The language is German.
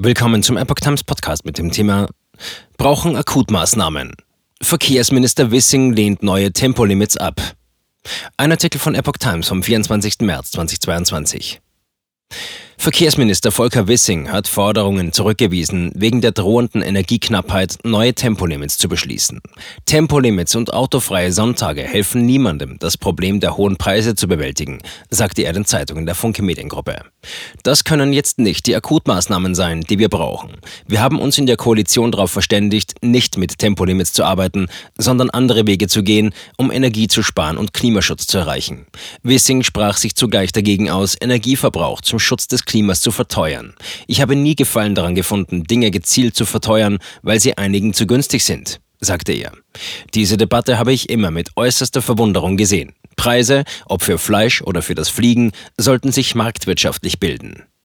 Willkommen zum Epoch Times Podcast mit dem Thema Brauchen Akutmaßnahmen. Verkehrsminister Wissing lehnt neue Tempolimits ab. Ein Artikel von Epoch Times vom 24. März 2022. Verkehrsminister Volker Wissing hat Forderungen zurückgewiesen, wegen der drohenden Energieknappheit neue Tempolimits zu beschließen. Tempolimits und autofreie Sonntage helfen niemandem, das Problem der hohen Preise zu bewältigen, sagte er den Zeitungen der Funke Mediengruppe. Das können jetzt nicht die Akutmaßnahmen sein, die wir brauchen. Wir haben uns in der Koalition darauf verständigt, nicht mit Tempolimits zu arbeiten, sondern andere Wege zu gehen, um Energie zu sparen und Klimaschutz zu erreichen. Wissing sprach sich zugleich dagegen aus, Energieverbrauch zum Schutz des Klimas zu verteuern. Ich habe nie Gefallen daran gefunden, Dinge gezielt zu verteuern, weil sie einigen zu günstig sind, sagte er. Diese Debatte habe ich immer mit äußerster Verwunderung gesehen. Preise, ob für Fleisch oder für das Fliegen, sollten sich marktwirtschaftlich bilden.